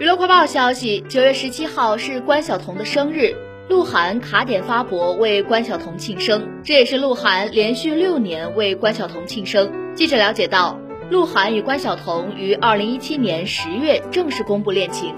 娱乐快报消息九月十七号是关晓彤的生日鹿晗卡点发博为关晓彤庆生这也是鹿晗连续六年为关晓彤庆生。记者了解到鹿晗与关晓彤于二零一七年十月正式公布恋情。